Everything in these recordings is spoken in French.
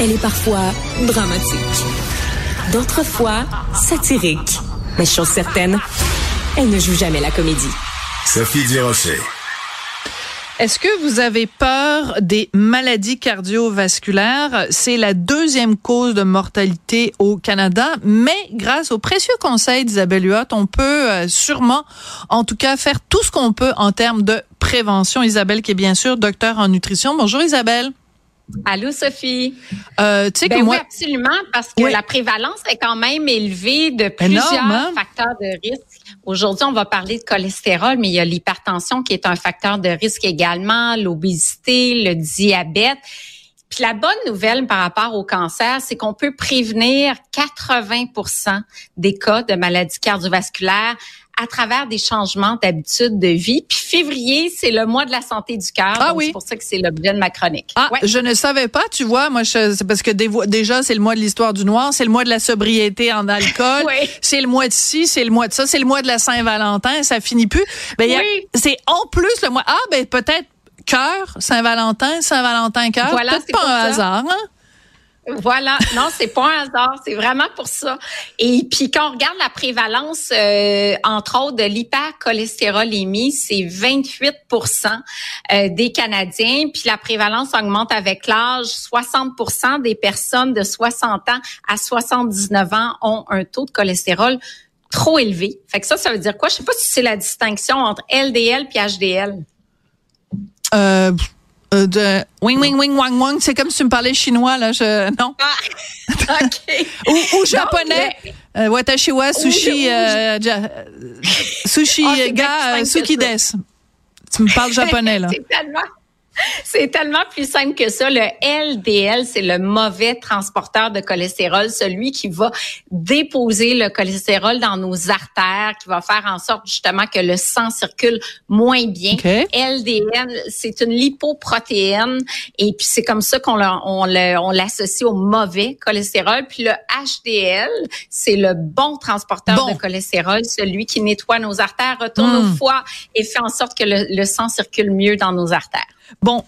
Elle est parfois dramatique, d'autres fois satirique. Mais chose certaine, elle ne joue jamais la comédie. Sophie Durocher. Est-ce que vous avez peur des maladies cardiovasculaires? C'est la deuxième cause de mortalité au Canada, mais grâce au précieux conseil d'Isabelle Huot, on peut euh, sûrement, en tout cas, faire tout ce qu'on peut en termes de prévention. Isabelle, qui est bien sûr docteur en nutrition. Bonjour Isabelle. Allô, Sophie? Euh, tu sais Ben que moi, Oui, absolument, parce que Oui. la prévalence est quand même élevée de plusieurs Énorme, hein? facteurs de risque. Aujourd'hui, on va parler de cholestérol, mais il y a l'hypertension qui est un facteur de risque également, l'obésité, le diabète. Puis la bonne nouvelle par rapport au cancer, c'est qu'on peut prévenir 80% des cas de maladies cardiovasculaires à travers des changements d'habitude de vie. Puis février, c'est le mois de la santé du cœur. Ah oui. C'est pour ça que c'est l'objet de ma chronique. Ah, Ouais. je ne savais pas, tu vois, moi, c'est parce que des- déjà, c'est le mois de l'histoire du noir, c'est le mois de la sobriété en alcool, Oui. c'est le mois de ci, c'est le mois de ça, c'est le mois de la Saint-Valentin, ça finit plus. Ben, Oui. c'est en plus le mois, ah, ben, peut-être cœur, Saint-Valentin, Saint-Valentin cœur. Voilà, c'est pas un ça. hasard, hein? Voilà, non, c'est pas un hasard, c'est vraiment pour ça. Et puis quand on regarde la prévalence, euh, entre autres de l'hypercholestérolémie, c'est 28% euh, des Canadiens. Puis la prévalence augmente avec l'âge. 60% des personnes de 60 ans à 79 ans ont un taux de cholestérol trop élevé. Fait que ça, ça veut dire quoi? Je sais pas si c'est la distinction entre LDL puis HDL. Euh, euh, de wing wing wing wang wang, c'est comme si tu me parlais chinois là, je non? Ah, OK. Ou, ou japonais. mais- Euh, watashi wa sushi euh, ja- euh, sushi Ah, c'est ga bien euh, plus simple suki que des. Tu me parles japonais là. C'est tellement, c'est tellement plus simple que ça. Le LDL, c'est le mauvais transporteur de cholestérol, celui qui va déposer le cholestérol dans nos artères, qui va faire en sorte justement que le sang circule moins bien. OK. LDL, c'est une lipoprotéine et puis c'est comme ça qu'on on on l'associe au mauvais cholestérol. Puis le HDL, c'est le bon transporteur Bon. de cholestérol, celui qui nettoie nos artères, retourne Hmm. au foie et fait en sorte que le, le sang circule mieux dans nos artères. Bon,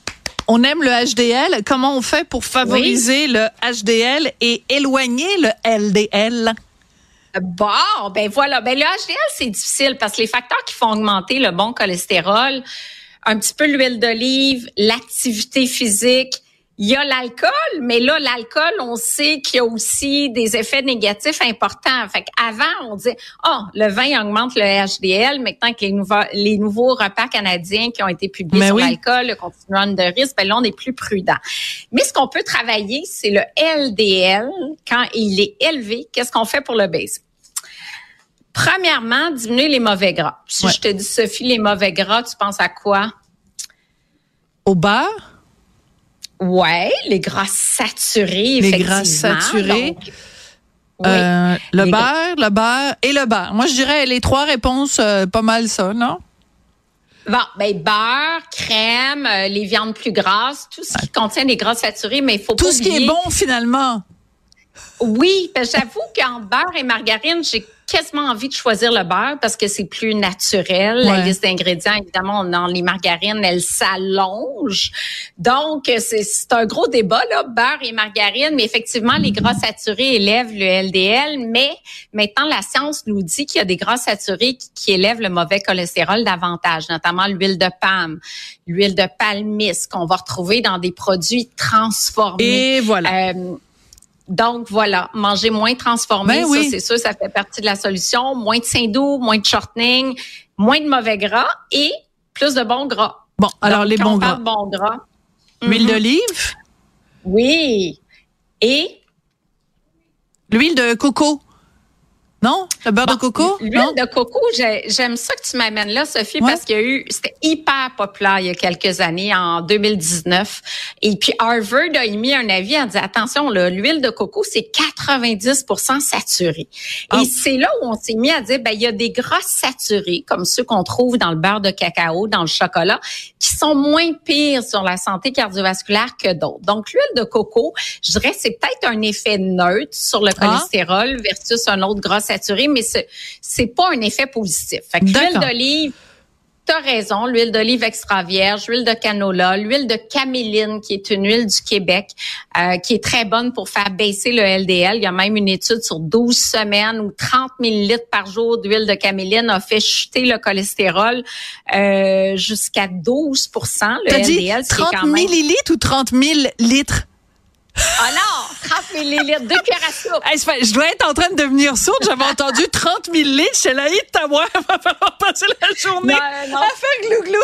on aime le HDL. Comment on fait pour favoriser le HDL et éloigner le LDL? Bon, ben voilà. Ben le HDL, c'est difficile parce que les facteurs qui font augmenter le bon cholestérol, un petit peu l'huile d'olive, l'activité physique, il y a l'alcool, mais là, l'alcool, on sait qu'il y a aussi des effets négatifs importants. Fait qu'avant, on disait, oh, le vin augmente le HDL. Maintenant que les nouveaux, les nouveaux repas canadiens qui ont été publiés Mais sur oui. l'alcool, le continuum de risque, ben là, on est plus prudent. Mais ce qu'on peut travailler, c'est le LDL. Quand il est élevé, qu'est-ce qu'on fait pour le baisser? Premièrement, diminuer les mauvais gras. Si Ouais. je te dis, Sophie, les mauvais gras, tu penses à quoi? Au beurre? Ouais, les gras saturés, Les effectivement. gras saturés. Donc, oui. Euh, le Les beurre, le beurre et le beurre. Moi, je dirais les trois réponses, euh, pas mal ça, non? Bon, ben beurre, crème, euh, les viandes plus grasses, tout ce qui contient des gras saturés, mais il faut Tout pas ce qui est bon, finalement. Oui, ben, j'avoue qu'en beurre et margarine, j'ai quasiment envie de choisir le beurre parce que c'est plus naturel. La liste d'ingrédients, évidemment, dans les margarines, elle s'allonge. Donc, c'est c'est un gros débat, là, beurre et margarine. Mais effectivement, les gras saturés élèvent le LDL. Mais maintenant, la science nous dit qu'il y a des gras saturés qui, qui élèvent le mauvais cholestérol davantage, notamment l'huile de palme, l'huile de palmiste qu'on va retrouver dans des produits transformés. Et voilà. Euh, donc voilà, manger moins transformé, Ben ça oui. c'est sûr, ça fait partie de la solution. Moins de sein doux, moins de shortening, moins de mauvais gras et plus de bons gras. Bon, alors Donc, les bons on gras. bons gras. L'huile mhm. d'olive, Oui. Et? L'huile de coco. Non? Le beurre de coco? L'huile de coco, j'ai- j'aime ça que tu m'amènes là, Sophie, Ouais. parce qu'il y a eu, c'était hyper populaire il y a quelques années, en 2019. Et puis Harvard a émis un avis en disant, attention, là, l'huile de coco, c'est 90% saturé. Ah. Et c'est là où on s'est mis à dire, ben, il y a des gras saturés, comme ceux qu'on trouve dans le beurre de cacao, dans le chocolat, qui sont moins pires sur la santé cardiovasculaire que d'autres. Donc, l'huile de coco, je dirais, c'est peut-être un effet neutre sur le Ah. cholestérol versus un autre gras mais c'est, c'est pas un effet positif. Fait que l'huile d'olive, T'as raison, l'huile d'olive extra vierge, l'huile de canola, l'huile de caméline, qui est une huile du Québec, euh, qui est très bonne pour faire baisser le LDL. Il y a même une étude sur 12 semaines où 30 millilitres par jour d'huile de caméline a fait chuter le cholestérol euh, jusqu'à 12 Le dit LDL, c'est 30 quand même... millilitres ou 30 000 litres? Ah non, 30 millilitres, deux cuillères à soupe. Hey, je dois être en train de devenir sourde. J'avais entendu 30 000 litres. C'est la hit à moi. Il va falloir passer la journée Non, non. à faire glou-glou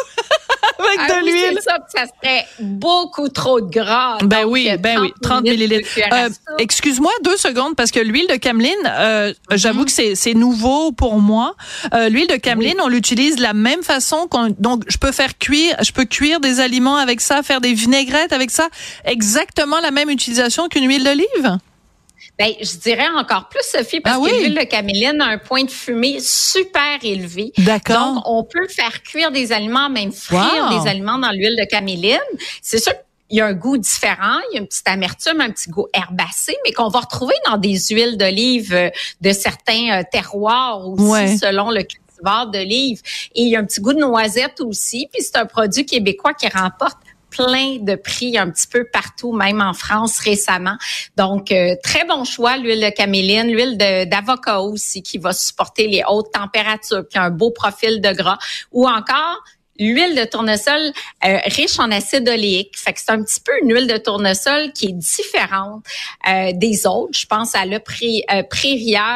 avec Ah de oui, l'huile. ça, ça serait beaucoup trop de gras. Ben Donc, oui, ben oui, 30 millilitres. Euh. Excuse-moi deux secondes parce que l'huile de cameline, euh, j'avoue que c'est nouveau pour moi. Euh, l'huile de cameline, on l'utilise de la même façon donc je peux faire cuire, je peux cuire des aliments avec ça, faire des vinaigrettes avec ça, exactement la même utilisation qu'une huile d'olive? Ben, je dirais encore plus, Sophie, parce Ah oui? que l'huile de caméline a un point de fumée super élevé. D'accord. Donc, on peut faire cuire des aliments, même frire Wow. des aliments dans l'huile de caméline. C'est sûr qu'il y a un goût différent, il y a une petite amertume, un petit goût herbacé, mais qu'on va retrouver dans des huiles d'olive euh, de certains euh, terroirs aussi, Ouais. selon le cultivar d'olive. Et il y a un petit goût de noisette aussi, puis c'est un produit québécois qui remporte plein de prix un petit peu partout, même en France récemment. Donc, euh, très bon choix, l'huile de caméline, l'huile d'avocat aussi, qui va supporter les hautes températures, qui a un beau profil de gras, ou encore l'huile de tournesol euh, riche en acide oléique. Fait que c'est un petit peu une huile de tournesol qui est différente euh, des autres. Je pense à le pré, euh,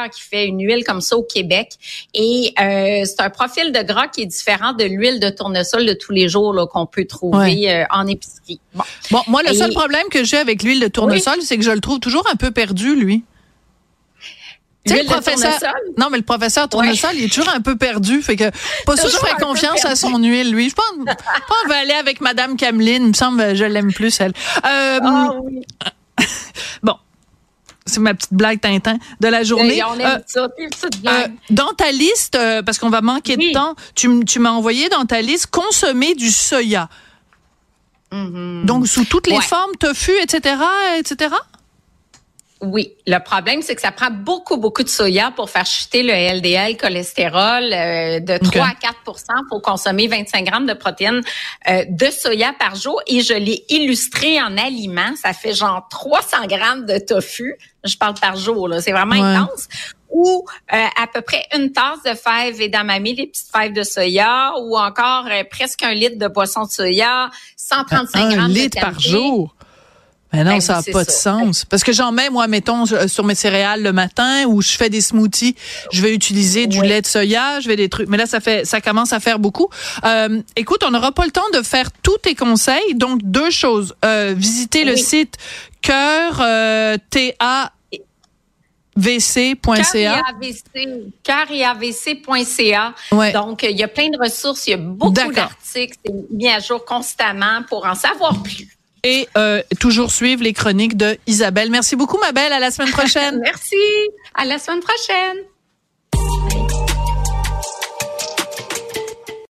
qui fait une huile comme ça au Québec. Et euh, c'est un profil de gras qui est différent de l'huile de tournesol de tous les jours là, qu'on peut trouver euh, en épicerie. Bon. Bon, moi le Et- seul problème que j'ai avec l'huile de tournesol, c'est que je le trouve toujours un peu perdu lui. Tu sais, le professeur, non, mais le professeur Tournesol, il est toujours un peu perdu. Fait que, pas sûr je ferais confiance à son huile, lui. Je pense, qu'on va aller avec Madame Cameline. Il me semble, que je l'aime plus, elle. Euh, Ah oui. Bon. C'est ma petite blague Tintin de la journée. Et on aime Euh, ça, euh, dans ta liste, parce qu'on va manquer Oui. de temps, tu, tu m'as envoyé dans ta liste consommer du soya. Mhm. Donc, sous toutes les Ouais. formes, tofu, etc., etc. Oui, le problème, c'est que ça prend beaucoup, beaucoup de soya pour faire chuter le LDL, cholestérol euh, de 3 à 4 Il faut consommer 25 grammes de protéines euh, de soya par jour. Et je l'ai illustré en aliments. Ça fait genre 300 grammes de tofu. Je parle par jour, là. C'est vraiment Ouais. intense. Ou euh, à peu près une tasse de fèves edamame, les petites fèves de soya, ou encore euh, presque un litre de poisson de soya, 135 un grammes litre de par jour? Mais non, Ben ça n'a pas de sens. Parce que j'en mets, moi, mettons, sur mes céréales le matin ou je fais des smoothies, je vais utiliser du Oui. lait de soya, je vais des trucs. Mais là, ça fait, ça commence à faire beaucoup. Euh, écoute, on n'aura pas le temps de faire tous tes conseils. Donc, deux choses. Euh, visiter le site cœur, euh, T-A, vc.ca. cœuravc.ca. Ouais. Donc, il y a plein de ressources, il y a beaucoup d'articles, c'est mis à jour constamment pour en savoir plus. Et euh, toujours suivre les chroniques de Isabelle. Merci beaucoup, ma belle. À la semaine prochaine. Merci. À la semaine prochaine.